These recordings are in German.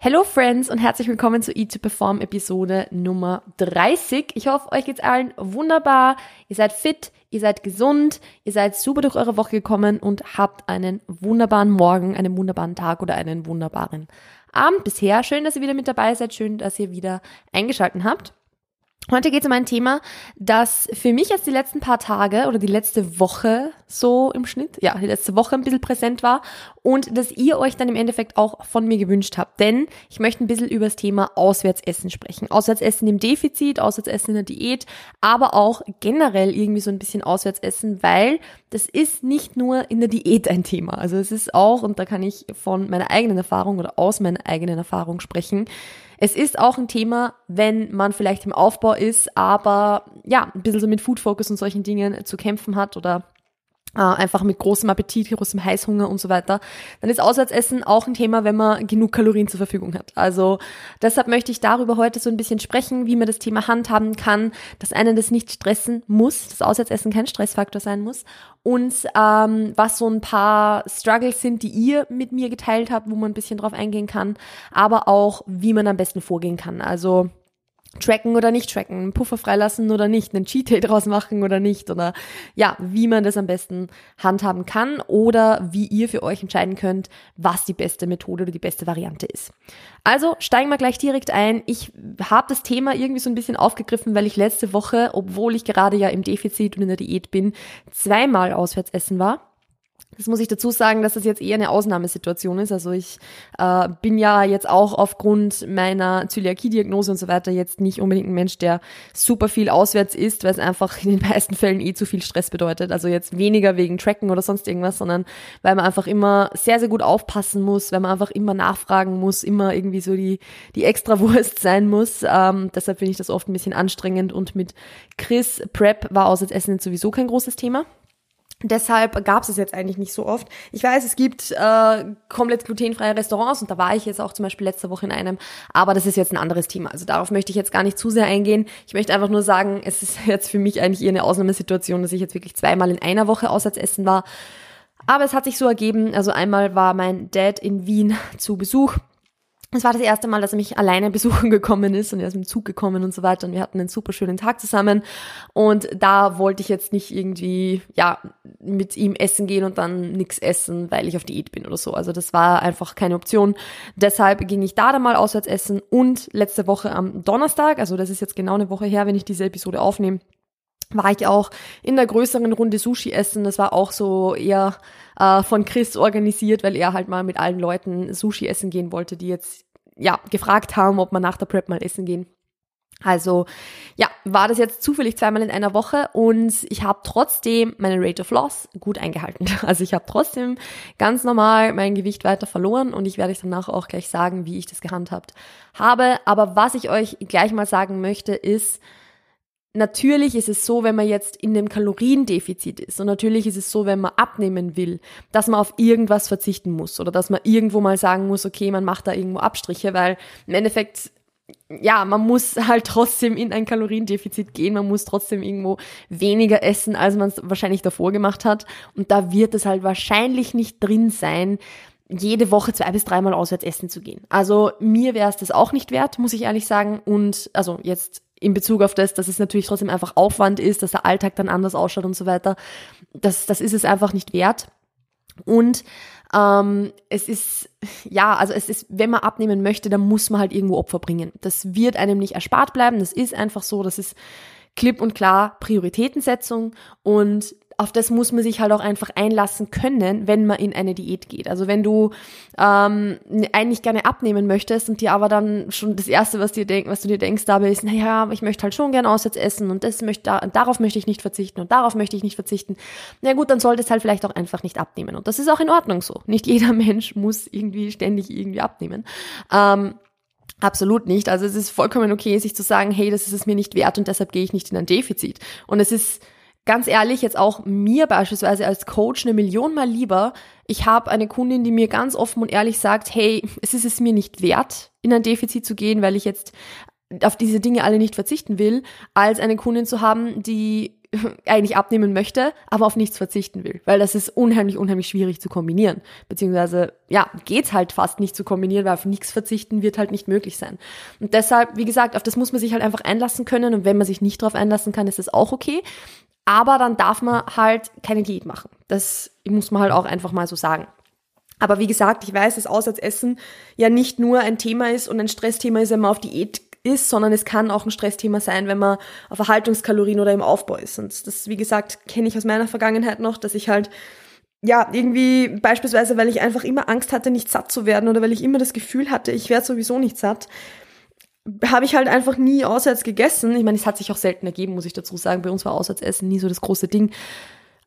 Hello Friends und herzlich willkommen zu Eat to Perform Episode Nummer 30. Ich hoffe, euch geht's allen wunderbar. Ihr seid fit, ihr seid gesund, ihr seid super durch eure Woche gekommen und habt einen wunderbaren Morgen, einen wunderbaren Tag oder einen wunderbaren Abend bisher. Schön, dass ihr wieder mit dabei seid, schön, dass ihr wieder eingeschalten habt. Heute geht es um ein Thema, das für mich jetzt die letzten paar Tage oder die letzte Woche so im Schnitt, ja, die letzte Woche ein bisschen präsent war und das ihr euch dann im Endeffekt auch von mir gewünscht habt. Denn ich möchte ein bisschen über das Thema Auswärtsessen sprechen. Auswärtsessen im Defizit, Auswärtsessen in der Diät, aber auch generell irgendwie so ein bisschen Auswärtsessen, weil das ist nicht nur in der Diät ein Thema. Also es ist auch, und da kann ich von meiner eigenen Erfahrung oder aus meiner eigenen Erfahrung sprechen, es ist auch ein Thema, wenn man vielleicht im Aufbau ist, aber ja, ein bisschen so mit Food Focus und solchen Dingen zu kämpfen hat oder äh, einfach mit großem Appetit, großem Heißhunger und so weiter, dann ist Auswärtsessen auch ein Thema, wenn man genug Kalorien zur Verfügung hat. Also deshalb möchte ich darüber heute so ein bisschen sprechen, wie man das Thema handhaben kann, dass einen das nicht stressen muss, dass Auswärtsessen kein Stressfaktor sein muss und ähm, was so ein paar Struggles sind, die ihr mit mir geteilt habt, wo man ein bisschen drauf eingehen kann, aber auch, wie man am besten vorgehen kann. Also tracken oder nicht tracken, einen Puffer freilassen oder nicht, einen Cheat Day draus machen oder nicht oder ja, wie man das am besten handhaben kann oder wie ihr für euch entscheiden könnt, was die beste Methode oder die beste Variante ist. Also steigen wir gleich direkt ein. Ich habe das Thema irgendwie so ein bisschen aufgegriffen, weil ich letzte Woche, obwohl ich gerade ja im Defizit und in der Diät bin, zweimal auswärts essen war. Das muss ich dazu sagen, dass das jetzt eher eine Ausnahmesituation ist. Also ich äh, bin ja jetzt auch aufgrund meiner Zöliakie-Diagnose und so weiter jetzt nicht unbedingt ein Mensch, der super viel auswärts isst, weil es einfach in den meisten Fällen eh zu viel Stress bedeutet. Also jetzt weniger wegen Tracken oder sonst irgendwas, sondern weil man einfach immer sehr, sehr gut aufpassen muss, weil man einfach immer nachfragen muss, immer irgendwie so die, die extra Wurst sein muss. Ähm, deshalb finde ich das oft ein bisschen anstrengend und mit Chris Prep war Auswärtsessen sowieso kein großes Thema. Deshalb gab es es jetzt eigentlich nicht so oft. Ich weiß, es gibt äh, komplett glutenfreie Restaurants und da war ich jetzt auch zum Beispiel letzte Woche in einem, aber das ist jetzt ein anderes Thema. Also darauf möchte ich jetzt gar nicht zu sehr eingehen. Ich möchte einfach nur sagen, es ist jetzt für mich eigentlich eher eine Ausnahmesituation, dass ich jetzt wirklich zweimal in einer Woche auswärts essen war. Aber es hat sich so ergeben, also einmal war mein Dad in Wien zu Besuch es war das erste Mal, dass er mich alleine besuchen gekommen ist und er ist im Zug gekommen und so weiter und wir hatten einen super schönen Tag zusammen und da wollte ich jetzt nicht irgendwie, ja, mit ihm essen gehen und dann nichts essen, weil ich auf Diät bin oder so. Also das war einfach keine Option. Deshalb ging ich da dann mal auswärts essen und letzte Woche am Donnerstag, also das ist jetzt genau eine Woche her, wenn ich diese Episode aufnehme, war ich auch in der größeren Runde Sushi essen. Das war auch so eher äh, von Chris organisiert, weil er halt mal mit allen Leuten Sushi essen gehen wollte, die jetzt ja gefragt haben, ob man nach der Prep mal essen gehen. Also ja, war das jetzt zufällig zweimal in einer Woche und ich habe trotzdem meine Rate of Loss gut eingehalten. Also ich habe trotzdem ganz normal mein Gewicht weiter verloren und ich werde euch danach auch gleich sagen, wie ich das gehandhabt habe. Aber was ich euch gleich mal sagen möchte, ist, Natürlich ist es so, wenn man jetzt in dem Kaloriendefizit ist und natürlich ist es so, wenn man abnehmen will, dass man auf irgendwas verzichten muss oder dass man irgendwo mal sagen muss, okay, man macht da irgendwo Abstriche, weil im Endeffekt ja, man muss halt trotzdem in ein Kaloriendefizit gehen, man muss trotzdem irgendwo weniger essen, als man es wahrscheinlich davor gemacht hat. Und da wird es halt wahrscheinlich nicht drin sein, jede Woche zwei bis dreimal auswärts essen zu gehen. Also mir wäre es das auch nicht wert, muss ich ehrlich sagen. Und also jetzt in Bezug auf das, dass es natürlich trotzdem einfach Aufwand ist, dass der Alltag dann anders ausschaut und so weiter. Das, das ist es einfach nicht wert. Und ähm, es ist, ja, also es ist, wenn man abnehmen möchte, dann muss man halt irgendwo Opfer bringen. Das wird einem nicht erspart bleiben. Das ist einfach so. Das ist klipp und klar Prioritätensetzung und auf das muss man sich halt auch einfach einlassen können, wenn man in eine Diät geht. Also wenn du ähm, eigentlich gerne abnehmen möchtest und dir aber dann schon das Erste, was, dir denk, was du dir denkst, dabei ist, naja, ich möchte halt schon gerne auswärts essen und das möchte, darauf möchte ich nicht verzichten und darauf möchte ich nicht verzichten. Na gut, dann solltest halt vielleicht auch einfach nicht abnehmen. Und das ist auch in Ordnung so. Nicht jeder Mensch muss irgendwie ständig irgendwie abnehmen. Ähm, Absolut nicht. Also es ist vollkommen okay, sich zu sagen, hey, das ist es mir nicht wert und deshalb gehe ich nicht in ein Defizit. Und es ist ganz ehrlich, jetzt auch mir beispielsweise als Coach eine Million mal lieber, ich habe eine Kundin, die mir ganz offen und ehrlich sagt, hey, es ist es mir nicht wert, in ein Defizit zu gehen, weil ich jetzt auf diese Dinge alle nicht verzichten will, als eine Kundin zu haben, die eigentlich abnehmen möchte, aber auf nichts verzichten will, weil das ist unheimlich, unheimlich schwierig zu kombinieren. Beziehungsweise, ja, geht's halt fast nicht zu kombinieren, weil auf nichts verzichten wird halt nicht möglich sein. Und deshalb, wie gesagt, auf das muss man sich halt einfach einlassen können und wenn man sich nicht drauf einlassen kann, ist das auch okay. Aber dann darf man halt keine Diät machen. Das muss man halt auch einfach mal so sagen. Aber wie gesagt, ich weiß, dass Auswärtsessen ja nicht nur ein Thema ist und ein Stressthema ist, wenn man auf Diät ist, sondern es kann auch ein Stressthema sein, wenn man auf Erhaltungskalorien oder im Aufbau ist. Und das, wie gesagt, kenne ich aus meiner Vergangenheit noch, dass ich halt ja, irgendwie beispielsweise, weil ich einfach immer Angst hatte, nicht satt zu werden oder weil ich immer das Gefühl hatte, ich werde sowieso nicht satt, habe ich halt einfach nie auswärts gegessen. Ich meine, es hat sich auch selten ergeben, muss ich dazu sagen. Bei uns war Auswärtsessen nie so das große Ding.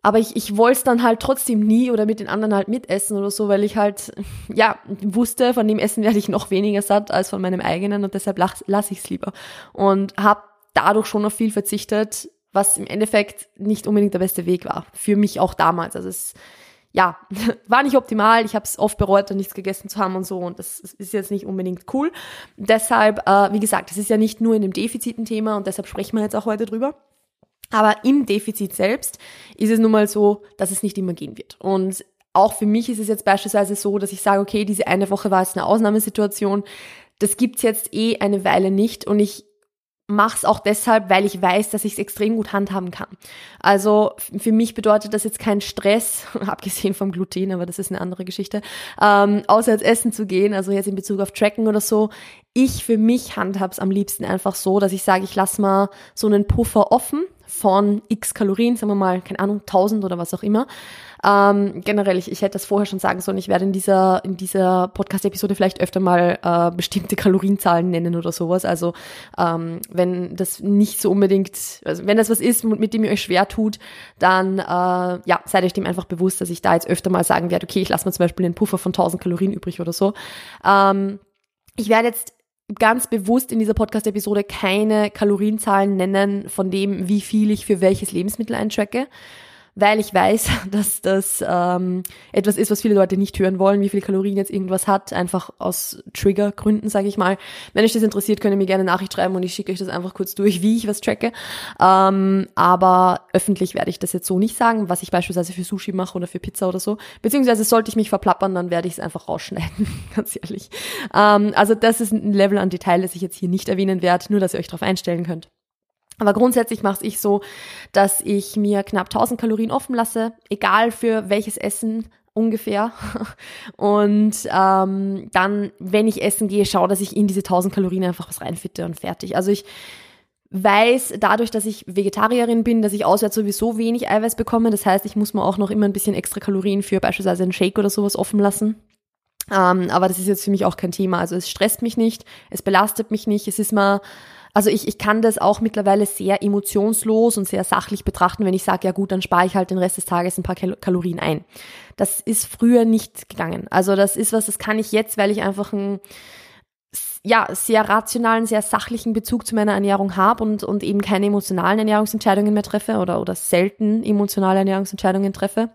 Aber ich, ich wollte es dann halt trotzdem nie oder mit den anderen halt mitessen oder so, weil ich halt, ja, wusste, von dem Essen werde ich noch weniger satt als von meinem eigenen und deshalb lasse lass ich es lieber. Und habe dadurch schon auf viel verzichtet, was im Endeffekt nicht unbedingt der beste Weg war. Für mich auch damals. Also es, ja, war nicht optimal. Ich habe es oft bereut, dann nichts gegessen zu haben und so. Und das ist jetzt nicht unbedingt cool. Deshalb, äh, wie gesagt, es ist ja nicht nur in dem Defizit ein Thema und deshalb sprechen wir jetzt auch heute drüber. Aber im Defizit selbst ist es nun mal so, dass es nicht immer gehen wird. Und auch für mich ist es jetzt beispielsweise so, dass ich sage, okay, diese eine Woche war jetzt eine Ausnahmesituation. Das gibt's jetzt eh eine Weile nicht und ich mache es auch deshalb, weil ich weiß, dass ich es extrem gut handhaben kann. Also für mich bedeutet das jetzt kein Stress, abgesehen vom Gluten, aber das ist eine andere Geschichte, ähm, außer jetzt essen zu gehen, also jetzt in Bezug auf Tracken oder so. Ich für mich handhab's am liebsten einfach so, dass ich sage, ich lasse mal so einen Puffer offen von x Kalorien, sagen wir mal, keine Ahnung, 1000 oder was auch immer. Ähm, generell, ich, ich hätte das vorher schon sagen sollen, ich werde in dieser, in dieser Podcast-Episode vielleicht öfter mal äh, bestimmte Kalorienzahlen nennen oder sowas. Also ähm, wenn das nicht so unbedingt, also wenn das was ist, mit dem ihr euch schwer tut, dann äh, ja, seid euch dem einfach bewusst, dass ich da jetzt öfter mal sagen werde, okay, ich lasse mir zum Beispiel einen Puffer von 1000 Kalorien übrig oder so. Ähm, ich werde jetzt ganz bewusst in dieser Podcast-Episode keine Kalorienzahlen nennen von dem, wie viel ich für welches Lebensmittel eintracke, weil ich weiß, dass das ähm, etwas ist, was viele Leute nicht hören wollen, wie viele Kalorien jetzt irgendwas hat, einfach aus Triggergründen, sage ich mal. Wenn euch das interessiert, könnt ihr mir gerne Nachricht schreiben und ich schicke euch das einfach kurz durch, wie ich was tracke. Ähm, aber öffentlich werde ich das jetzt so nicht sagen, was ich beispielsweise für Sushi mache oder für Pizza oder so. Beziehungsweise sollte ich mich verplappern, dann werde ich es einfach rausschneiden, ganz ehrlich. Ähm, also das ist ein Level an Detail, das ich jetzt hier nicht erwähnen werde, nur dass ihr euch darauf einstellen könnt. Aber grundsätzlich mache ich so, dass ich mir knapp 1000 Kalorien offen lasse, egal für welches Essen ungefähr. Und ähm, dann, wenn ich essen gehe, schaue, dass ich in diese 1000 Kalorien einfach was reinfitte und fertig. Also ich weiß dadurch, dass ich Vegetarierin bin, dass ich auswärts sowieso wenig Eiweiß bekomme. Das heißt, ich muss mir auch noch immer ein bisschen extra Kalorien für beispielsweise einen Shake oder sowas offen lassen. Ähm, aber das ist jetzt für mich auch kein Thema. Also es stresst mich nicht, es belastet mich nicht, es ist mal also ich, ich kann das auch mittlerweile sehr emotionslos und sehr sachlich betrachten, wenn ich sage, ja gut, dann spare ich halt den Rest des Tages ein paar Kalorien ein. Das ist früher nicht gegangen. Also das ist was, das kann ich jetzt, weil ich einfach einen ja, sehr rationalen, sehr sachlichen Bezug zu meiner Ernährung habe und, und eben keine emotionalen Ernährungsentscheidungen mehr treffe oder, oder selten emotionale Ernährungsentscheidungen treffe.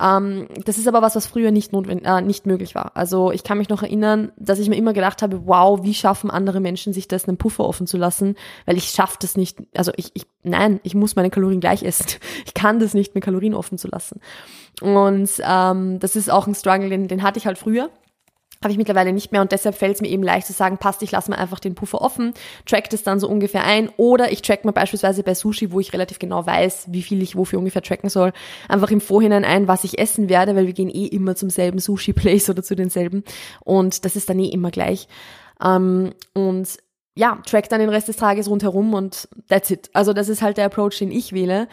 Ähm, das ist aber was, was früher nicht, notwendig, äh, nicht möglich war. Also ich kann mich noch erinnern, dass ich mir immer gedacht habe, wow, wie schaffen andere Menschen sich das, einen Puffer offen zu lassen, weil ich schaffe das nicht, also ich, ich, nein, ich muss meine Kalorien gleich essen. Ich kann das nicht, mir Kalorien offen zu lassen. Und ähm, das ist auch ein Struggle, den, den hatte ich halt früher habe ich mittlerweile nicht mehr und deshalb fällt es mir eben leicht zu sagen, passt, ich lasse mir einfach den Puffer offen, track das dann so ungefähr ein oder ich track mir beispielsweise bei Sushi, wo ich relativ genau weiß, wie viel ich wofür ungefähr tracken soll, einfach im Vorhinein ein, was ich essen werde, weil wir gehen eh immer zum selben Sushi-Place oder zu denselben und das ist dann eh immer gleich. Ähm, und ja, track dann den Rest des Tages rundherum und that's it. Also das ist halt der Approach, den ich wähle.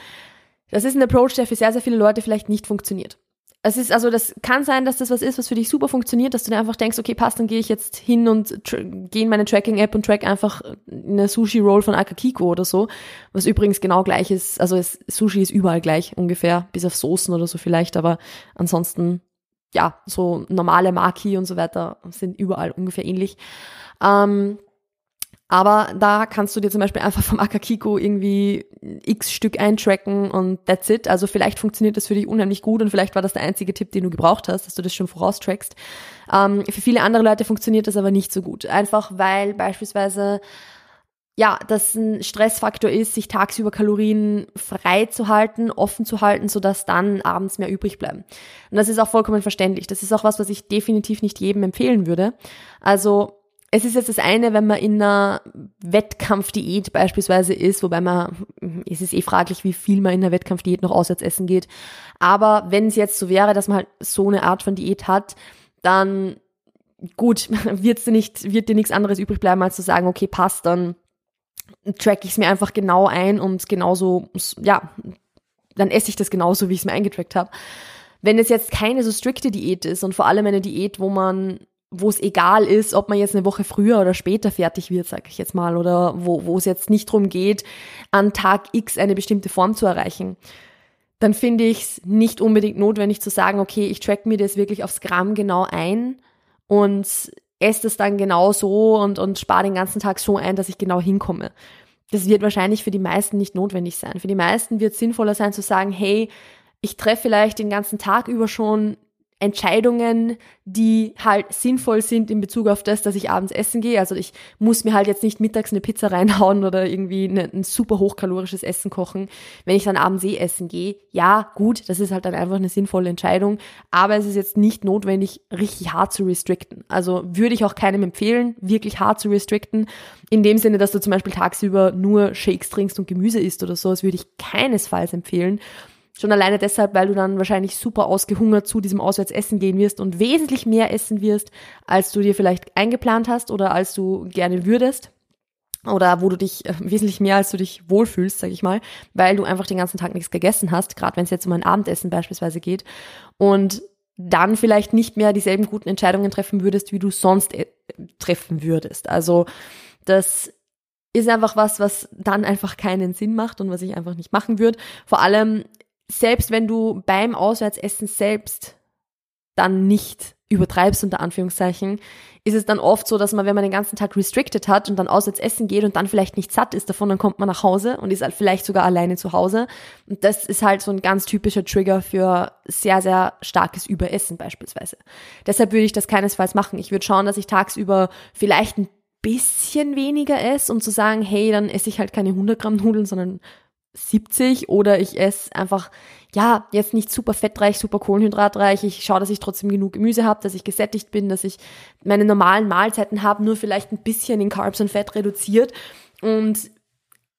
Das ist ein Approach, der für sehr, sehr viele Leute vielleicht nicht funktioniert es ist also, das kann sein, dass das was ist, was für dich super funktioniert, dass du dir einfach denkst, okay, passt, dann gehe ich jetzt hin und gehe in meine Tracking-App und track einfach eine Sushi-Roll von Akakiko oder so, was übrigens genau gleich ist. Also es, Sushi ist überall gleich ungefähr, bis auf Soßen oder so vielleicht, aber ansonsten, ja, so normale Maki und so weiter sind überall ungefähr ähnlich. Ähm, aber da kannst du dir zum Beispiel einfach vom Akakiko irgendwie x Stück eintracken und that's it. Also vielleicht funktioniert das für dich unheimlich gut und vielleicht war das der einzige Tipp, den du gebraucht hast, dass du das schon voraustrackst. Ähm, für viele andere Leute funktioniert das aber nicht so gut. Einfach weil beispielsweise ja, dass ein Stressfaktor ist, sich tagsüber Kalorien frei zu halten, offen zu halten, sodass dann abends mehr übrig bleiben. Und das ist auch vollkommen verständlich. Das ist auch was, was ich definitiv nicht jedem empfehlen würde. Also es ist jetzt das eine, wenn man in einer Wettkampfdiät beispielsweise ist, wobei man, es ist eh fraglich, wie viel man in einer Wettkampfdiät noch auswärts essen geht. Aber wenn es jetzt so wäre, dass man halt so eine Art von Diät hat, dann gut, wird's nicht, wird dir nichts anderes übrig bleiben, als zu sagen, okay, passt, dann track ich es mir einfach genau ein und genauso, ja, dann esse ich das genauso, wie ich es mir eingetrackt habe. Wenn es jetzt keine so strikte Diät ist und vor allem eine Diät, wo man wo es egal ist, ob man jetzt eine Woche früher oder später fertig wird, sag ich jetzt mal, oder wo, wo es jetzt nicht drum geht, an Tag X eine bestimmte Form zu erreichen, dann finde ich es nicht unbedingt notwendig zu sagen, okay, ich track mir das wirklich aufs Gramm genau ein und esse das dann genau so und, und spare den ganzen Tag so ein, dass ich genau hinkomme. Das wird wahrscheinlich für die meisten nicht notwendig sein. Für die meisten wird es sinnvoller sein zu sagen, hey, ich treffe vielleicht den ganzen Tag über schon Entscheidungen, die halt sinnvoll sind in Bezug auf das, dass ich abends essen gehe. Also ich muss mir halt jetzt nicht mittags eine Pizza reinhauen oder irgendwie eine, ein super hochkalorisches Essen kochen, wenn ich dann abends eh essen gehe. Ja, gut, das ist halt dann einfach eine sinnvolle Entscheidung, aber es ist jetzt nicht notwendig, richtig hart zu restricten. Also würde ich auch keinem empfehlen, wirklich hart zu restricten. In dem Sinne, dass du zum Beispiel tagsüber nur Shakes trinkst und Gemüse isst oder so, das würde ich keinesfalls empfehlen Schon alleine deshalb, weil du dann wahrscheinlich super ausgehungert zu diesem Auswärtsessen gehen wirst und wesentlich mehr essen wirst, als du dir vielleicht eingeplant hast oder als du gerne würdest. Oder wo du dich äh, wesentlich mehr als du dich wohlfühlst, sag ich mal, weil du einfach den ganzen Tag nichts gegessen hast, gerade wenn es jetzt um ein Abendessen beispielsweise geht. Und dann vielleicht nicht mehr dieselben guten Entscheidungen treffen würdest, wie du sonst äh, treffen würdest. Also das ist einfach was, was dann einfach keinen Sinn macht und was ich einfach nicht machen würde. Vor allem selbst wenn du beim Auswärtsessen selbst dann nicht übertreibst, unter Anführungszeichen, ist es dann oft so, dass man, wenn man den ganzen Tag restricted hat und dann auswärts essen geht und dann vielleicht nicht satt ist davon, dann kommt man nach Hause und ist halt vielleicht sogar alleine zu Hause. Und das ist halt so ein ganz typischer Trigger für sehr, sehr starkes Überessen beispielsweise. Deshalb würde ich das keinesfalls machen. Ich würde schauen, dass ich tagsüber vielleicht ein bisschen weniger esse, um zu sagen, hey, dann esse ich halt keine 100 Gramm Nudeln, sondern 70 oder ich esse einfach, ja, jetzt nicht super fettreich, super kohlenhydratreich. Ich schaue, dass ich trotzdem genug Gemüse habe, dass ich gesättigt bin, dass ich meine normalen Mahlzeiten habe, nur vielleicht ein bisschen in Carbs und Fett reduziert und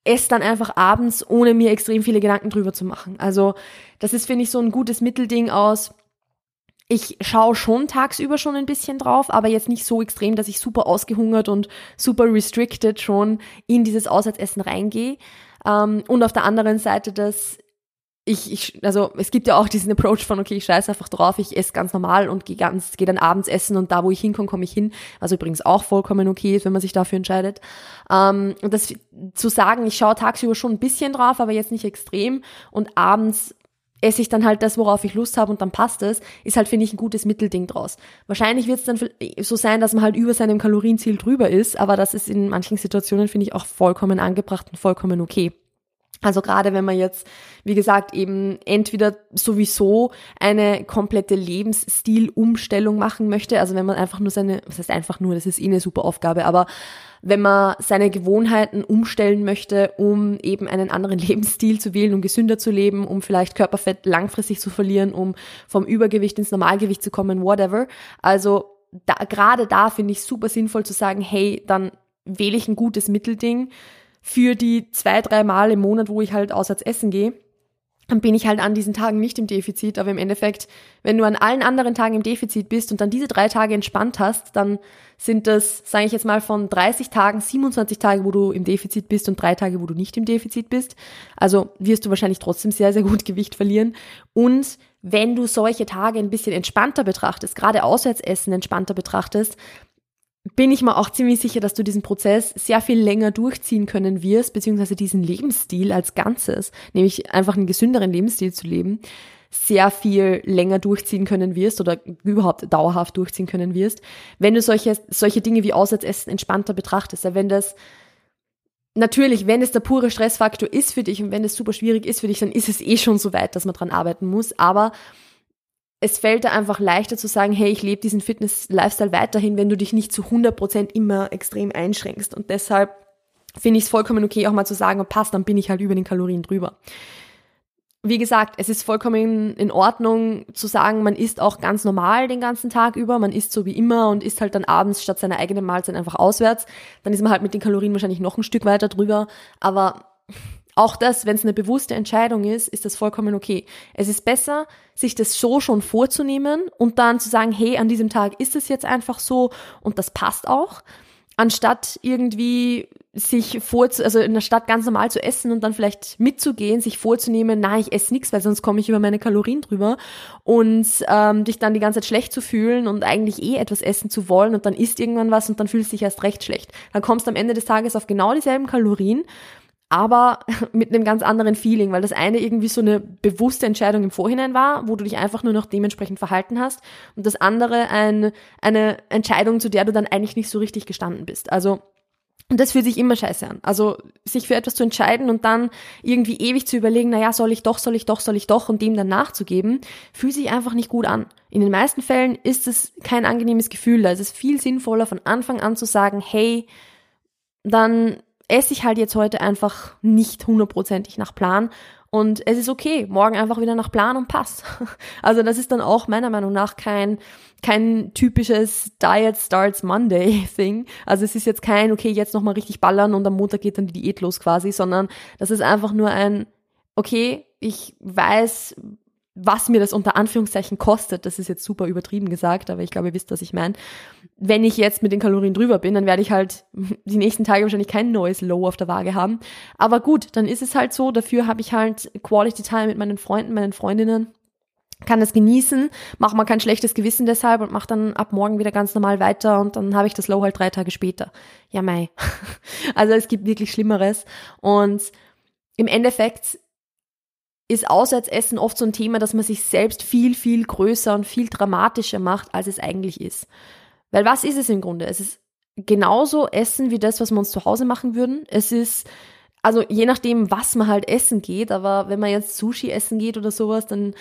esse dann einfach abends, ohne mir extrem viele Gedanken drüber zu machen. Also das ist, finde ich, so ein gutes Mittelding aus. Ich schaue schon tagsüber schon ein bisschen drauf, aber jetzt nicht so extrem, dass ich super ausgehungert und super restricted schon in dieses Auswärtsessen reingehe. Ähm, und auf der anderen Seite, dass ich, ich, also es gibt ja auch diesen Approach von, okay, ich scheiße einfach drauf, ich esse ganz normal und gehe ganz, gehe dann abends essen und da, wo ich hinkomme, komme ich hin. Was übrigens auch vollkommen okay ist, wenn man sich dafür entscheidet. Ähm, und das zu sagen, ich schaue tagsüber schon ein bisschen drauf, aber jetzt nicht extrem und abends esse ich dann halt das, worauf ich Lust habe und dann passt es, ist halt, finde ich, ein gutes Mittelding draus. Wahrscheinlich wird es dann so sein, dass man halt über seinem Kalorienziel drüber ist, aber das ist in manchen Situationen, finde ich, auch vollkommen angebracht und vollkommen okay. Also gerade wenn man jetzt, wie gesagt, eben entweder sowieso eine komplette Lebensstilumstellung machen möchte, also wenn man einfach nur seine, was heißt einfach nur, das ist eh eine super Aufgabe, aber wenn man seine Gewohnheiten umstellen möchte, um eben einen anderen Lebensstil zu wählen, um gesünder zu leben, um vielleicht Körperfett langfristig zu verlieren, um vom Übergewicht ins Normalgewicht zu kommen, whatever. Also da, gerade da finde ich super sinnvoll zu sagen, hey, dann wähle ich ein gutes Mittelding für die zwei, drei Mal im Monat, wo ich halt auswärts essen gehe, dann bin ich halt an diesen Tagen nicht im Defizit. Aber im Endeffekt, wenn du an allen anderen Tagen im Defizit bist und dann diese drei Tage entspannt hast, dann sind das, sage ich jetzt mal, von 30 Tagen 27 Tage, wo du im Defizit bist und drei Tage, wo du nicht im Defizit bist. Also wirst du wahrscheinlich trotzdem sehr, sehr gut Gewicht verlieren. Und wenn du solche Tage ein bisschen entspannter betrachtest, gerade Auswärtsessen entspannter betrachtest, bin ich mir auch ziemlich sicher, dass du diesen Prozess sehr viel länger durchziehen können wirst, beziehungsweise diesen Lebensstil als Ganzes, nämlich einfach einen gesünderen Lebensstil zu leben, sehr viel länger durchziehen können wirst oder überhaupt dauerhaft durchziehen können wirst, wenn du solche, solche Dinge wie Auswärtsessen entspannter betrachtest. Wenn das Natürlich, wenn es der pure Stressfaktor ist für dich und wenn es super schwierig ist für dich, dann ist es eh schon so weit, dass man dran arbeiten muss. Aber es fällt da einfach leichter zu sagen, hey, ich lebe diesen Fitness-Lifestyle weiterhin, wenn du dich nicht zu 100% immer extrem einschränkst. Und deshalb finde ich es vollkommen okay, auch mal zu sagen, passt, dann bin ich halt über den Kalorien drüber. Wie gesagt, es ist vollkommen in Ordnung zu sagen, man isst auch ganz normal den ganzen Tag über, man isst so wie immer und isst halt dann abends statt seiner eigenen Mahlzeit einfach auswärts. Dann ist man halt mit den Kalorien wahrscheinlich noch ein Stück weiter drüber, aber auch das, wenn es eine bewusste Entscheidung ist, ist das vollkommen okay. Es ist besser, sich das so schon vorzunehmen und dann zu sagen, hey, an diesem Tag ist es jetzt einfach so und das passt auch, anstatt irgendwie sich vor, also in der Stadt ganz normal zu essen und dann vielleicht mitzugehen, sich vorzunehmen, na, ich esse nichts, weil sonst komme ich über meine Kalorien drüber und ähm, dich dann die ganze Zeit schlecht zu fühlen und eigentlich eh etwas essen zu wollen und dann isst irgendwann was und dann fühlst du dich erst recht schlecht. Dann kommst du am Ende des Tages auf genau dieselben Kalorien aber mit einem ganz anderen Feeling, weil das eine irgendwie so eine bewusste Entscheidung im Vorhinein war, wo du dich einfach nur noch dementsprechend verhalten hast und das andere ein, eine Entscheidung, zu der du dann eigentlich nicht so richtig gestanden bist. Also und das fühlt sich immer scheiße an. Also sich für etwas zu entscheiden und dann irgendwie ewig zu überlegen, naja, soll ich doch, soll ich doch, soll ich doch und dem dann nachzugeben, fühlt sich einfach nicht gut an. In den meisten Fällen ist es kein angenehmes Gefühl. Da ist es viel sinnvoller, von Anfang an zu sagen, hey, dann esse ich halt jetzt heute einfach nicht hundertprozentig nach Plan. Und es ist okay, morgen einfach wieder nach Plan und passt. Also das ist dann auch meiner Meinung nach kein, kein typisches Diet Starts Monday Thing. Also es ist jetzt kein, okay, jetzt nochmal richtig ballern und am Montag geht dann die Diät los quasi, sondern das ist einfach nur ein, okay, ich weiß, was mir das unter Anführungszeichen kostet, das ist jetzt super übertrieben gesagt, aber ich glaube, ihr wisst, was ich meine. Wenn ich jetzt mit den Kalorien drüber bin, dann werde ich halt die nächsten Tage wahrscheinlich kein neues Low auf der Waage haben. Aber gut, dann ist es halt so. Dafür habe ich halt Quality Time mit meinen Freunden, meinen Freundinnen kann das genießen, mache mal kein schlechtes Gewissen deshalb und mache dann ab morgen wieder ganz normal weiter und dann habe ich das Low halt drei Tage später. Ja, mei. Also es gibt wirklich Schlimmeres und im Endeffekt ist Auswärtsessen oft so ein Thema, dass man sich selbst viel, viel größer und viel dramatischer macht, als es eigentlich ist. Weil was ist es im Grunde? Es ist genauso Essen wie das, was wir uns zu Hause machen würden. Es ist, also je nachdem, was man halt essen geht, aber wenn man jetzt Sushi essen geht oder sowas, dann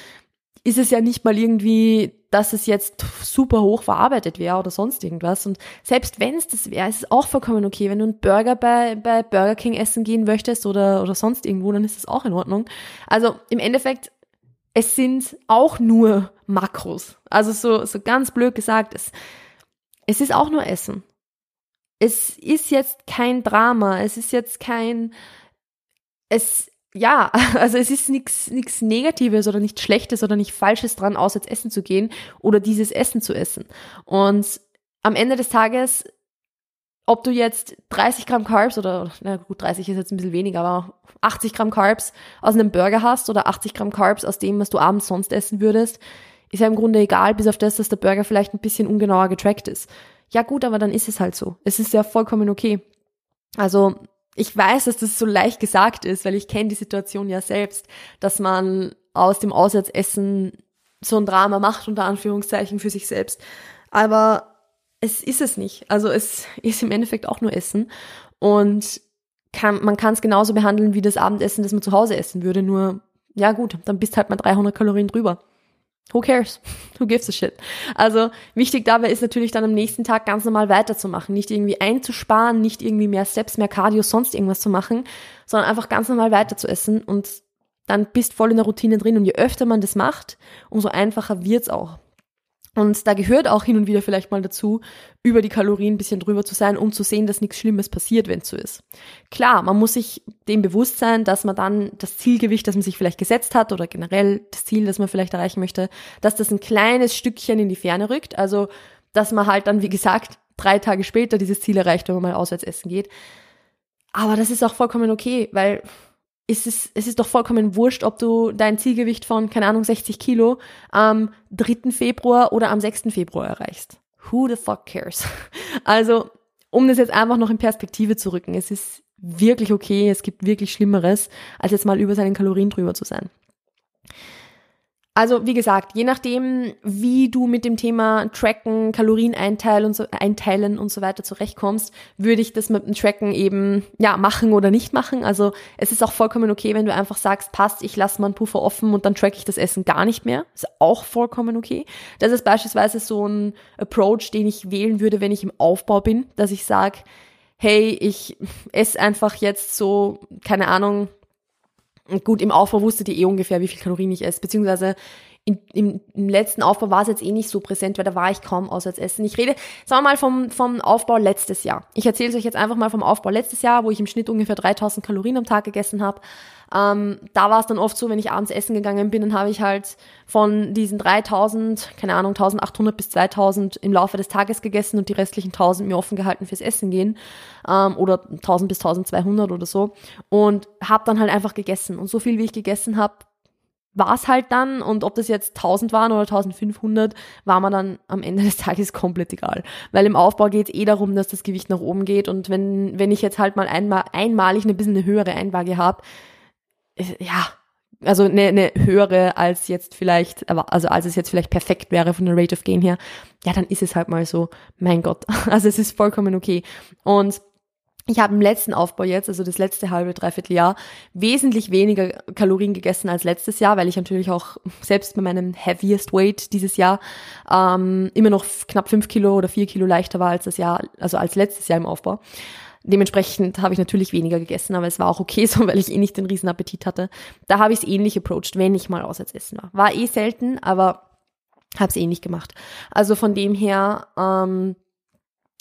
ist es ja nicht mal irgendwie, dass es jetzt super hoch verarbeitet wäre oder sonst irgendwas. Und selbst wenn es das wäre, ist es auch vollkommen okay. Wenn du einen Burger bei, bei Burger King essen gehen möchtest oder, oder sonst irgendwo, dann ist das auch in Ordnung. Also im Endeffekt, es sind auch nur Makros. Also so, so ganz blöd gesagt, es, es ist auch nur Essen. Es ist jetzt kein Drama, es ist jetzt kein, es, ja, also es ist nichts Negatives oder nichts Schlechtes oder nicht Falsches dran, aus jetzt essen zu gehen oder dieses Essen zu essen. Und am Ende des Tages, ob du jetzt 30 Gramm Carbs oder, na gut, 30 ist jetzt ein bisschen weniger, aber 80 Gramm Carbs aus einem Burger hast oder 80 Gramm Carbs aus dem, was du abends sonst essen würdest, ist ja im Grunde egal, bis auf das, dass der Burger vielleicht ein bisschen ungenauer getrackt ist. Ja gut, aber dann ist es halt so. Es ist ja vollkommen okay. Also ich weiß, dass das so leicht gesagt ist, weil ich kenne die Situation ja selbst, dass man aus dem Auswärtsessen so ein Drama macht, unter Anführungszeichen, für sich selbst. Aber es ist es nicht. Also es ist im Endeffekt auch nur Essen. Und kann, man kann es genauso behandeln wie das Abendessen, das man zu Hause essen würde. Nur, ja gut, dann bist halt mal 300 Kalorien drüber who cares? Who gives a shit? Also wichtig dabei ist natürlich dann am nächsten Tag ganz normal weiterzumachen, nicht irgendwie einzusparen, nicht irgendwie mehr Steps, mehr Cardio, sonst irgendwas zu machen, sondern einfach ganz normal weiter zu essen und dann bist voll in der Routine drin und je öfter man das macht, umso einfacher wird's auch. Und da gehört auch hin und wieder vielleicht mal dazu, über die Kalorien ein bisschen drüber zu sein, um zu sehen, dass nichts Schlimmes passiert, wenn es so ist. Klar, man muss sich dem bewusst sein, dass man dann das Zielgewicht, das man sich vielleicht gesetzt hat oder generell das Ziel, das man vielleicht erreichen möchte, dass das ein kleines Stückchen in die Ferne rückt. Also, dass man halt dann, wie gesagt, drei Tage später dieses Ziel erreicht, wenn man mal auswärts essen geht. Aber das ist auch vollkommen okay, weil ist es, es ist doch vollkommen wurscht, ob du dein Zielgewicht von, keine Ahnung, 60 Kilo am 3. Februar oder am 6. Februar erreichst. Who the fuck cares? Also, um das jetzt einfach noch in Perspektive zu rücken, es ist wirklich okay, es gibt wirklich Schlimmeres, als jetzt mal über seinen Kalorien drüber zu sein. Also wie gesagt, je nachdem, wie du mit dem Thema Tracken, Kalorien einteilen und so, einteilen und so weiter zurechtkommst, würde ich das mit dem Tracken eben ja machen oder nicht machen. Also es ist auch vollkommen okay, wenn du einfach sagst, passt, ich lasse meinen Puffer offen und dann track ich das Essen gar nicht mehr. Ist auch vollkommen okay. Das ist beispielsweise so ein Approach, den ich wählen würde, wenn ich im Aufbau bin, dass ich sage, hey, ich esse einfach jetzt so, keine Ahnung, gut, im Aufbau wusstet ihr eh ungefähr, wie viel Kalorien ich esse, beziehungsweise in, im, im letzten Aufbau war es jetzt eh nicht so präsent, weil da war ich kaum auswärts essen. Ich rede, sagen wir mal, vom, vom Aufbau letztes Jahr. Ich erzähle es euch jetzt einfach mal vom Aufbau letztes Jahr, wo ich im Schnitt ungefähr 3000 Kalorien am Tag gegessen habe. Ähm, da war es dann oft so, wenn ich abends essen gegangen bin, dann habe ich halt von diesen 3000, keine Ahnung, 1800 bis 2000 im Laufe des Tages gegessen und die restlichen 1000 mir offen gehalten fürs Essen gehen ähm, oder 1000 bis 1200 oder so. Und habe dann halt einfach gegessen. Und so viel wie ich gegessen habe, war es halt dann. Und ob das jetzt 1000 waren oder 1500, war mir dann am Ende des Tages komplett egal. Weil im Aufbau geht es eh darum, dass das Gewicht nach oben geht. Und wenn, wenn ich jetzt halt mal einmal, einmalig eine bisschen eine höhere Einwaage habe, ja, also eine, eine höhere als jetzt vielleicht, also als es jetzt vielleicht perfekt wäre von der Rate of Gain her, ja, dann ist es halt mal so, mein Gott, also es ist vollkommen okay. Und ich habe im letzten Aufbau jetzt, also das letzte halbe, dreiviertel Jahr, wesentlich weniger Kalorien gegessen als letztes Jahr, weil ich natürlich auch selbst bei meinem heaviest weight dieses Jahr ähm, immer noch knapp fünf Kilo oder vier Kilo leichter war als das Jahr, also als letztes Jahr im Aufbau. Dementsprechend habe ich natürlich weniger gegessen, aber es war auch okay so, weil ich eh nicht den riesen Appetit hatte. Da habe ich es ähnlich approached, wenn ich mal auswärts essen war. War eh selten, aber habe es ähnlich gemacht. Also von dem her ähm,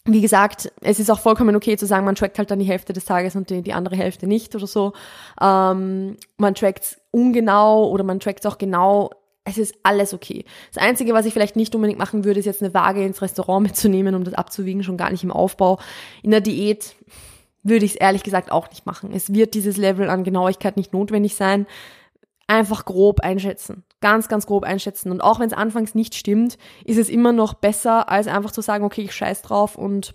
wie gesagt, es ist auch vollkommen okay zu sagen, man trackt halt dann die Hälfte des Tages und die, die andere Hälfte nicht oder so. Ähm, man trackt ungenau oder man trackt auch genau. Es ist alles okay. Das Einzige, was ich vielleicht nicht unbedingt machen würde, ist jetzt eine Waage ins Restaurant mitzunehmen, um das abzuwiegen, schon gar nicht im Aufbau. In der Diät würde ich es ehrlich gesagt auch nicht machen. Es wird dieses Level an Genauigkeit nicht notwendig sein. Einfach grob einschätzen ganz, ganz grob einschätzen. Und auch wenn es anfangs nicht stimmt, ist es immer noch besser, als einfach zu sagen, okay, ich scheiß drauf und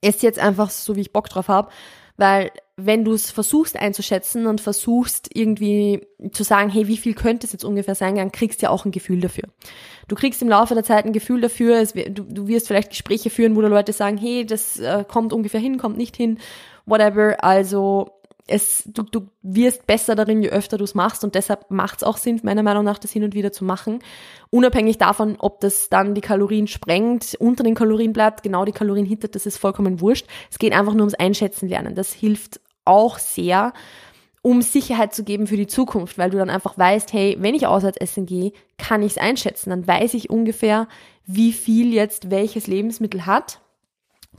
esse jetzt einfach so, wie ich Bock drauf habe. Weil wenn du es versuchst einzuschätzen und versuchst irgendwie zu sagen, hey, wie viel könnte es jetzt ungefähr sein, dann kriegst du ja auch ein Gefühl dafür. Du kriegst im Laufe der Zeit ein Gefühl dafür, es, du, du wirst vielleicht Gespräche führen, wo die Leute sagen, hey, das äh, kommt ungefähr hin, kommt nicht hin, whatever. Also es, du, du wirst besser darin, je öfter du es machst und deshalb macht es auch Sinn, meiner Meinung nach, das hin und wieder zu machen. Unabhängig davon, ob das dann die Kalorien sprengt, unter den Kalorien bleibt, genau die Kalorien hittet, das ist vollkommen wurscht. Es geht einfach nur ums Einschätzen lernen. Das hilft auch sehr, um Sicherheit zu geben für die Zukunft, weil du dann einfach weißt, hey, wenn ich auswärts essen gehe, kann ich es einschätzen. Dann weiß ich ungefähr, wie viel jetzt welches Lebensmittel hat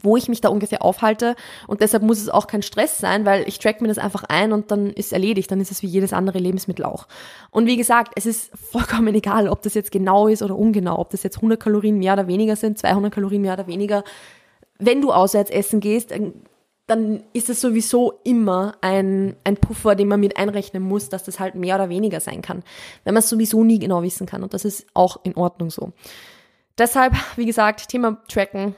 wo ich mich da ungefähr aufhalte. Und deshalb muss es auch kein Stress sein, weil ich track mir das einfach ein und dann ist erledigt. Dann ist es wie jedes andere Lebensmittel auch. Und wie gesagt, es ist vollkommen egal, ob das jetzt genau ist oder ungenau, ob das jetzt 100 Kalorien mehr oder weniger sind, 200 Kalorien mehr oder weniger. Wenn du auswärts essen gehst, dann ist es sowieso immer ein, ein Puffer, den man mit einrechnen muss, dass das halt mehr oder weniger sein kann. Wenn man es sowieso nie genau wissen kann. Und das ist auch in Ordnung so. Deshalb, wie gesagt, Thema Tracken,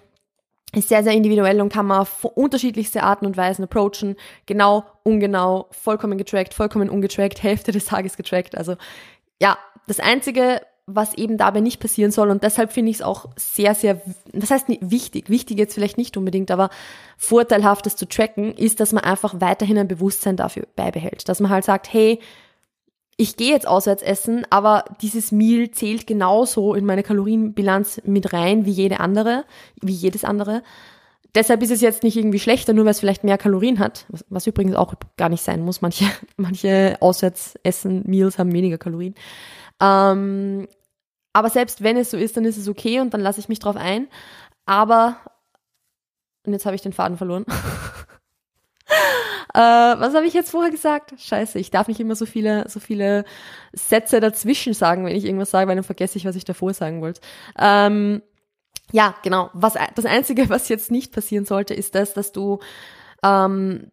ist sehr, sehr individuell und kann man auf unterschiedlichste Arten und Weisen approachen. Genau, ungenau, vollkommen getrackt, vollkommen ungetrackt, Hälfte des Tages getrackt. Also ja, das Einzige, was eben dabei nicht passieren soll und deshalb finde ich es auch sehr, sehr, das heißt wichtig, wichtig jetzt vielleicht nicht unbedingt, aber vorteilhaftes zu tracken, ist, dass man einfach weiterhin ein Bewusstsein dafür beibehält. Dass man halt sagt, hey, ich gehe jetzt auswärts essen, aber dieses Meal zählt genauso in meine Kalorienbilanz mit rein wie jede andere, wie jedes andere. Deshalb ist es jetzt nicht irgendwie schlechter, nur weil es vielleicht mehr Kalorien hat, was, was übrigens auch gar nicht sein muss. Manche, manche Auswärtsessen-Meals haben weniger Kalorien. Ähm, aber selbst wenn es so ist, dann ist es okay und dann lasse ich mich drauf ein. Aber, und jetzt habe ich den Faden verloren. Äh, was habe ich jetzt vorher gesagt? Scheiße, ich darf nicht immer so viele, so viele Sätze dazwischen sagen, wenn ich irgendwas sage, weil dann vergesse ich, was ich davor sagen wollte. Ähm, ja, genau. Was, das Einzige, was jetzt nicht passieren sollte, ist das, dass du ähm,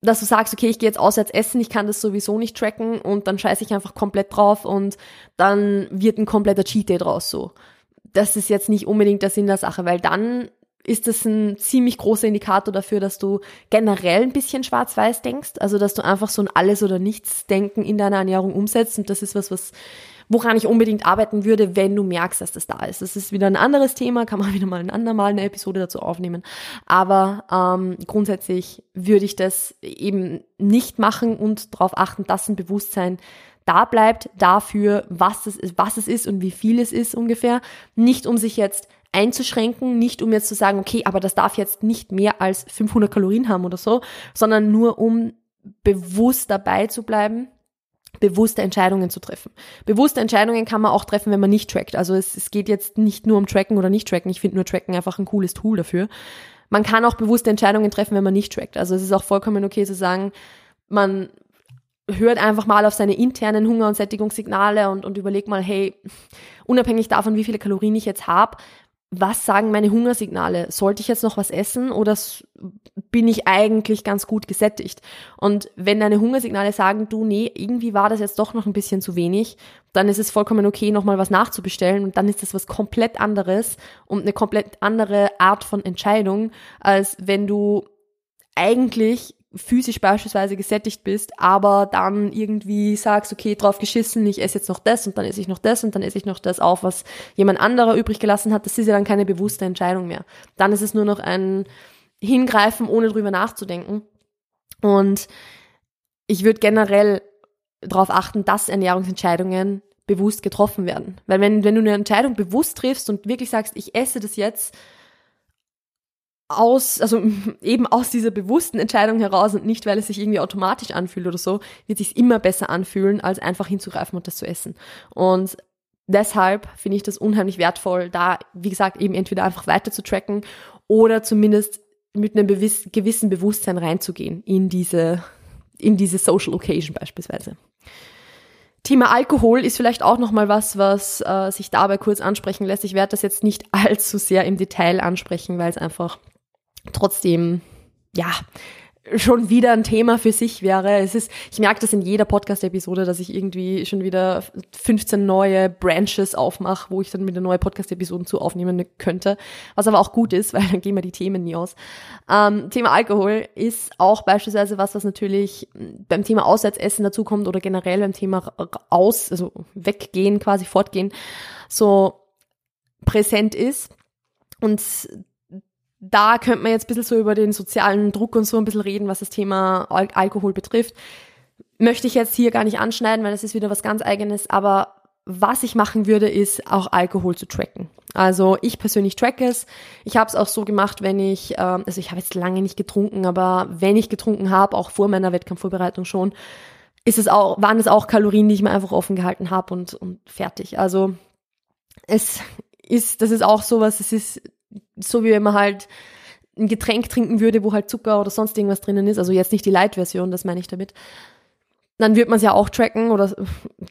dass du sagst, okay, ich gehe jetzt auswärts essen, ich kann das sowieso nicht tracken und dann scheiße ich einfach komplett drauf und dann wird ein kompletter Cheat Day draus so. Das ist jetzt nicht unbedingt der Sinn der Sache, weil dann ist das ein ziemlich großer Indikator dafür, dass du generell ein bisschen schwarz-weiß denkst, also dass du einfach so ein alles oder nichts Denken in deiner Ernährung umsetzt und das ist was, was woran ich unbedingt arbeiten würde, wenn du merkst, dass das da ist. Das ist wieder ein anderes Thema, kann man wieder mal ein andermal eine Episode dazu aufnehmen. Aber ähm, grundsätzlich würde ich das eben nicht machen und darauf achten, dass ein Bewusstsein da bleibt dafür, was es ist, was es ist und wie viel es ist ungefähr. Nicht um sich jetzt einzuschränken, nicht um jetzt zu sagen, okay, aber das darf jetzt nicht mehr als 500 Kalorien haben oder so, sondern nur um bewusst dabei zu bleiben bewusste Entscheidungen zu treffen. Bewusste Entscheidungen kann man auch treffen, wenn man nicht trackt. Also es, es geht jetzt nicht nur um Tracken oder nicht Tracken. Ich finde nur Tracken einfach ein cooles Tool dafür. Man kann auch bewusste Entscheidungen treffen, wenn man nicht trackt. Also es ist auch vollkommen okay zu sagen, man hört einfach mal auf seine internen Hunger- und Sättigungssignale und, und überlegt mal, hey, unabhängig davon, wie viele Kalorien ich jetzt habe, was sagen meine Hungersignale? Sollte ich jetzt noch was essen oder bin ich eigentlich ganz gut gesättigt? Und wenn deine Hungersignale sagen, du, nee, irgendwie war das jetzt doch noch ein bisschen zu wenig, dann ist es vollkommen okay, nochmal was nachzubestellen und dann ist das was komplett anderes und eine komplett andere Art von Entscheidung, als wenn du eigentlich physisch beispielsweise gesättigt bist, aber dann irgendwie sagst, okay, drauf geschissen, ich esse jetzt noch das und dann esse ich noch das und dann esse ich noch das auf, was jemand anderer übrig gelassen hat, das ist ja dann keine bewusste Entscheidung mehr. Dann ist es nur noch ein Hingreifen, ohne drüber nachzudenken. Und ich würde generell darauf achten, dass Ernährungsentscheidungen bewusst getroffen werden. Weil wenn, wenn du eine Entscheidung bewusst triffst und wirklich sagst, ich esse das jetzt, aus, also eben aus dieser bewussten Entscheidung heraus und nicht, weil es sich irgendwie automatisch anfühlt oder so, wird sich immer besser anfühlen, als einfach hinzugreifen und das zu essen. Und deshalb finde ich das unheimlich wertvoll, da, wie gesagt, eben entweder einfach weiter zu tracken oder zumindest mit einem gewissen Bewusstsein reinzugehen in diese, in diese Social Occasion beispielsweise. Thema Alkohol ist vielleicht auch nochmal was, was äh, sich dabei kurz ansprechen lässt. Ich werde das jetzt nicht allzu sehr im Detail ansprechen, weil es einfach trotzdem, ja, schon wieder ein Thema für sich wäre. Es ist, ich merke das in jeder Podcast-Episode, dass ich irgendwie schon wieder 15 neue Branches aufmache, wo ich dann wieder neue Podcast-Episoden zu aufnehmen könnte. Was aber auch gut ist, weil dann gehen mir die Themen nie aus. Ähm, Thema Alkohol ist auch beispielsweise was, was natürlich beim Thema Auswärtsessen dazukommt oder generell beim Thema aus, also weggehen, quasi fortgehen, so präsent ist. Und da könnte man jetzt ein bisschen so über den sozialen Druck und so ein bisschen reden, was das Thema Al Alkohol betrifft. Möchte ich jetzt hier gar nicht anschneiden, weil das ist wieder was ganz eigenes, aber was ich machen würde, ist auch Alkohol zu tracken. Also ich persönlich track es. Ich habe es auch so gemacht, wenn ich, äh, also ich habe jetzt lange nicht getrunken, aber wenn ich getrunken habe, auch vor meiner Wettkampfvorbereitung schon, ist es auch, waren es auch Kalorien, die ich mir einfach offen gehalten habe und, und fertig. Also es ist, das ist auch sowas, es ist so wie wenn man halt ein Getränk trinken würde, wo halt Zucker oder sonst irgendwas drinnen ist, also jetzt nicht die Light-Version, das meine ich damit, dann würde man es ja auch tracken oder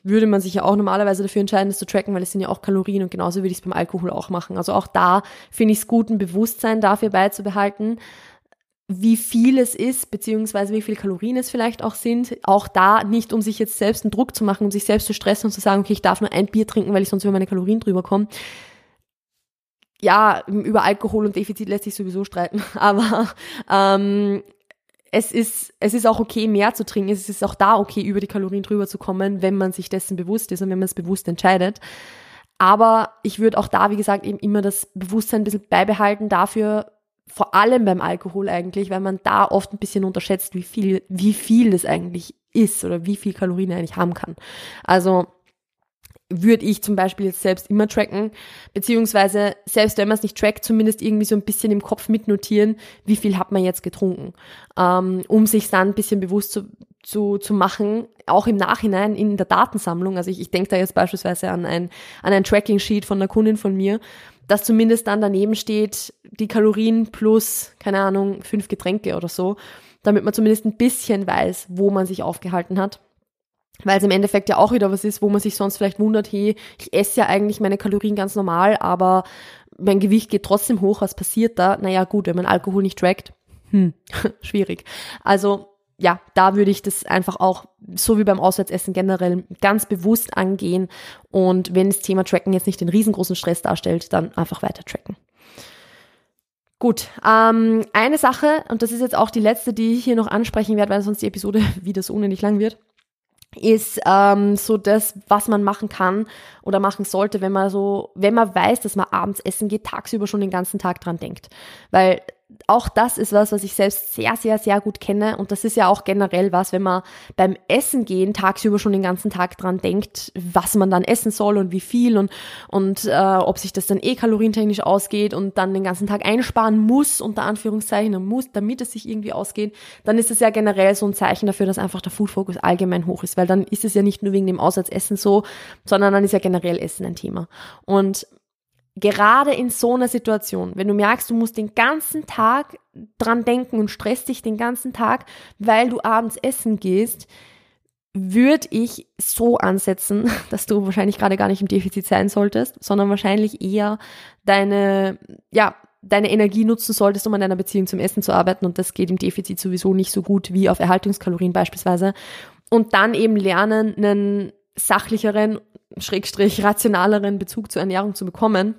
würde man sich ja auch normalerweise dafür entscheiden, das zu tracken, weil es sind ja auch Kalorien und genauso würde ich es beim Alkohol auch machen. Also auch da finde ich es gut, ein Bewusstsein dafür beizubehalten, wie viel es ist, beziehungsweise wie viele Kalorien es vielleicht auch sind. Auch da nicht, um sich jetzt selbst einen Druck zu machen, um sich selbst zu stressen und zu sagen, okay, ich darf nur ein Bier trinken, weil ich sonst über meine Kalorien drüber komme, ja, über Alkohol und Defizit lässt sich sowieso streiten, aber ähm, es ist, es ist auch okay, mehr zu trinken. Es ist auch da okay, über die Kalorien drüber zu kommen, wenn man sich dessen bewusst ist und wenn man es bewusst entscheidet. Aber ich würde auch da, wie gesagt, eben immer das Bewusstsein ein bisschen beibehalten dafür, vor allem beim Alkohol eigentlich, weil man da oft ein bisschen unterschätzt, wie viel, wie viel das eigentlich ist oder wie viel Kalorien eigentlich haben kann. Also würde ich zum Beispiel jetzt selbst immer tracken, beziehungsweise selbst wenn man es nicht trackt, zumindest irgendwie so ein bisschen im Kopf mitnotieren, wie viel hat man jetzt getrunken, ähm, um sich dann ein bisschen bewusst zu, zu, zu machen, auch im Nachhinein in der Datensammlung. Also ich, ich denke da jetzt beispielsweise an ein, an ein Tracking-Sheet von einer Kundin von mir, dass zumindest dann daneben steht, die Kalorien plus, keine Ahnung, fünf Getränke oder so, damit man zumindest ein bisschen weiß, wo man sich aufgehalten hat weil es im Endeffekt ja auch wieder was ist, wo man sich sonst vielleicht wundert, hey, ich esse ja eigentlich meine Kalorien ganz normal, aber mein Gewicht geht trotzdem hoch, was passiert da? Naja, gut, wenn man Alkohol nicht trackt, hm, schwierig. Also ja, da würde ich das einfach auch, so wie beim Auswärtsessen generell, ganz bewusst angehen. Und wenn das Thema Tracken jetzt nicht den riesengroßen Stress darstellt, dann einfach weiter tracken. Gut, ähm, eine Sache, und das ist jetzt auch die letzte, die ich hier noch ansprechen werde, weil sonst die Episode wieder so unendlich lang wird ist ähm, so das, was man machen kann oder machen sollte, wenn man so, wenn man weiß, dass man abends essen geht, tagsüber schon den ganzen Tag dran denkt. Weil auch das ist was, was ich selbst sehr, sehr, sehr gut kenne. Und das ist ja auch generell was, wenn man beim Essen gehen tagsüber schon den ganzen Tag dran denkt, was man dann essen soll und wie viel und, und äh, ob sich das dann eh kalorientechnisch ausgeht und dann den ganzen Tag einsparen muss, unter Anführungszeichen, muss, damit es sich irgendwie ausgeht, dann ist es ja generell so ein Zeichen dafür, dass einfach der Food-Fokus allgemein hoch ist. Weil dann ist es ja nicht nur wegen dem Auswärtsessen so, sondern dann ist ja generell Essen ein Thema. Und gerade in so einer Situation, wenn du merkst, du musst den ganzen Tag dran denken und stresst dich den ganzen Tag, weil du abends essen gehst, würde ich so ansetzen, dass du wahrscheinlich gerade gar nicht im Defizit sein solltest, sondern wahrscheinlich eher deine, ja, deine Energie nutzen solltest, um an deiner Beziehung zum Essen zu arbeiten. Und das geht im Defizit sowieso nicht so gut wie auf Erhaltungskalorien beispielsweise. Und dann eben lernen, einen sachlicheren, schrägstrich rationaleren Bezug zur Ernährung zu bekommen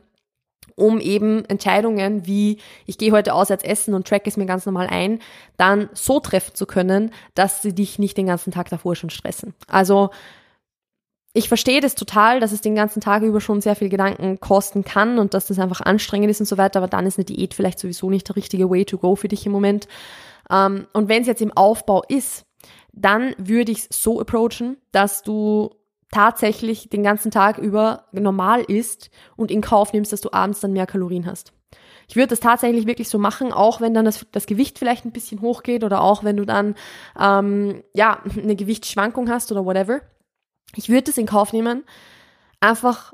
um eben Entscheidungen wie ich gehe heute auswärts essen und track es mir ganz normal ein, dann so treffen zu können, dass sie dich nicht den ganzen Tag davor schon stressen. Also ich verstehe das total, dass es den ganzen Tag über schon sehr viel Gedanken kosten kann und dass das einfach anstrengend ist und so weiter, aber dann ist eine Diät vielleicht sowieso nicht der richtige Way to go für dich im Moment. Ähm, und wenn es jetzt im Aufbau ist, dann würde ich es so approachen, dass du tatsächlich den ganzen Tag über normal isst und in Kauf nimmst, dass du abends dann mehr Kalorien hast. Ich würde das tatsächlich wirklich so machen, auch wenn dann das, das Gewicht vielleicht ein bisschen hochgeht oder auch wenn du dann ähm, ja eine Gewichtsschwankung hast oder whatever. Ich würde das in Kauf nehmen, einfach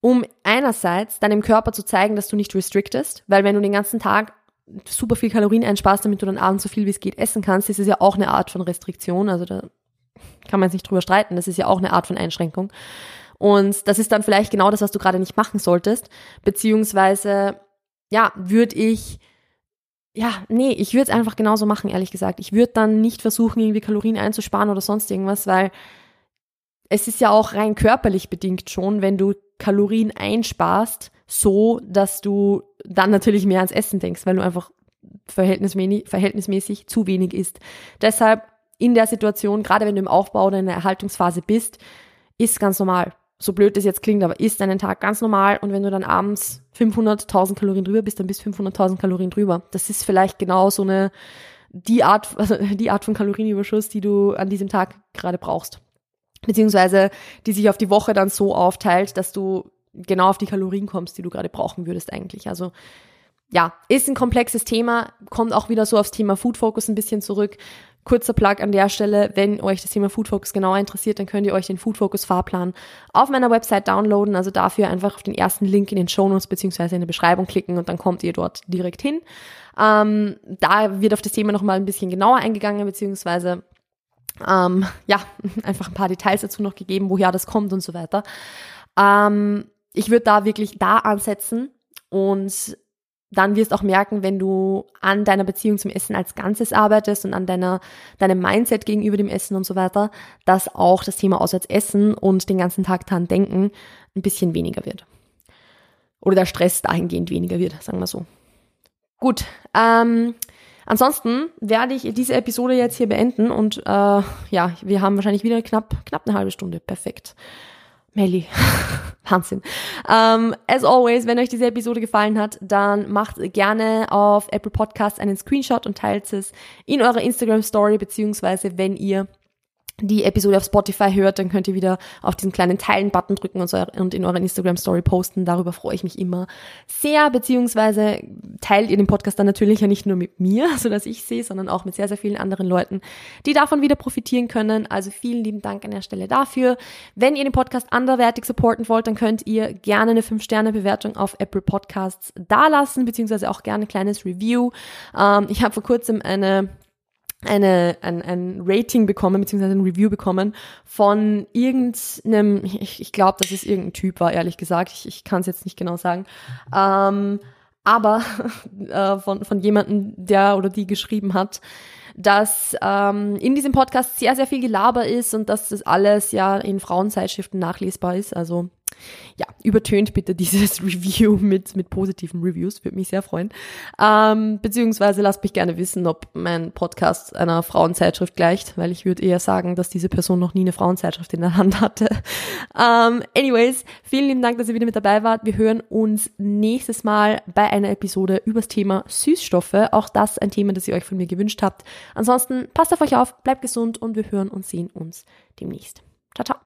um einerseits deinem Körper zu zeigen, dass du nicht restrictest, weil wenn du den ganzen Tag super viel Kalorien einsparst, damit du dann abends so viel wie es geht essen kannst, ist es ja auch eine Art von Restriktion. Also da kann man jetzt nicht drüber streiten. Das ist ja auch eine Art von Einschränkung. Und das ist dann vielleicht genau das, was du gerade nicht machen solltest. Beziehungsweise, ja, würde ich, ja, nee, ich würde es einfach genauso machen, ehrlich gesagt. Ich würde dann nicht versuchen, irgendwie Kalorien einzusparen oder sonst irgendwas, weil es ist ja auch rein körperlich bedingt schon, wenn du Kalorien einsparst, so, dass du dann natürlich mehr ans Essen denkst, weil du einfach verhältnismäßig, verhältnismäßig zu wenig isst. Deshalb in der Situation, gerade wenn du im Aufbau oder in der Erhaltungsphase bist, ist ganz normal. So blöd das jetzt klingt, aber ist deinen Tag ganz normal und wenn du dann abends 500.000 Kalorien drüber bist, dann bist 500.000 Kalorien drüber. Das ist vielleicht genau so eine, die Art, also die Art von Kalorienüberschuss, die du an diesem Tag gerade brauchst. Beziehungsweise, die sich auf die Woche dann so aufteilt, dass du genau auf die Kalorien kommst, die du gerade brauchen würdest eigentlich. Also, ja, ist ein komplexes Thema, kommt auch wieder so aufs Thema Food Focus ein bisschen zurück. Kurzer Plug an der Stelle, wenn euch das Thema Food Focus genauer interessiert, dann könnt ihr euch den Food Focus Fahrplan auf meiner Website downloaden. Also dafür einfach auf den ersten Link in den Show Notes beziehungsweise in der Beschreibung klicken und dann kommt ihr dort direkt hin. Ähm, da wird auf das Thema nochmal ein bisschen genauer eingegangen, beziehungsweise ähm, ja, einfach ein paar Details dazu noch gegeben, woher das kommt und so weiter. Ähm, ich würde da wirklich da ansetzen und dann wirst auch merken, wenn du an deiner Beziehung zum Essen als Ganzes arbeitest und an deiner, deinem Mindset gegenüber dem Essen und so weiter, dass auch das Thema Auswärtsessen und den ganzen Tag dran denken ein bisschen weniger wird. Oder der Stress dahingehend weniger wird, sagen wir so. Gut, ähm, ansonsten werde ich diese Episode jetzt hier beenden und äh, ja, wir haben wahrscheinlich wieder knapp, knapp eine halbe Stunde. Perfekt. Melly. Wahnsinn. Um, as always, wenn euch diese Episode gefallen hat, dann macht gerne auf Apple Podcasts einen Screenshot und teilt es in eurer Instagram Story, beziehungsweise wenn ihr die Episode auf Spotify hört, dann könnt ihr wieder auf diesen kleinen Teilen-Button drücken und, so, und in eurer Instagram-Story posten. Darüber freue ich mich immer sehr, beziehungsweise teilt ihr den Podcast dann natürlich ja nicht nur mit mir, so dass ich sehe, sondern auch mit sehr, sehr vielen anderen Leuten, die davon wieder profitieren können. Also vielen lieben Dank an der Stelle dafür. Wenn ihr den Podcast anderwertig supporten wollt, dann könnt ihr gerne eine 5-Sterne-Bewertung auf Apple Podcasts dalassen, beziehungsweise auch gerne ein kleines Review. Ähm, ich habe vor kurzem eine eine, ein, ein Rating bekommen, beziehungsweise ein Review bekommen von irgendeinem, ich, ich glaube, dass es irgendein Typ war, ehrlich gesagt. Ich, ich kann es jetzt nicht genau sagen. Ähm, aber äh, von, von jemandem, der oder die geschrieben hat, dass ähm, in diesem Podcast sehr, sehr viel Gelaber ist und dass das alles ja in Frauenzeitschriften nachlesbar ist. Also ja, übertönt bitte dieses Review mit, mit positiven Reviews, würde mich sehr freuen. Ähm, beziehungsweise lasst mich gerne wissen, ob mein Podcast einer Frauenzeitschrift gleicht, weil ich würde eher sagen, dass diese Person noch nie eine Frauenzeitschrift in der Hand hatte. Ähm, anyways, vielen lieben Dank, dass ihr wieder mit dabei wart. Wir hören uns nächstes Mal bei einer Episode übers Thema Süßstoffe. Auch das ein Thema, das ihr euch von mir gewünscht habt. Ansonsten passt auf euch auf, bleibt gesund und wir hören und sehen uns demnächst. Ciao, ciao.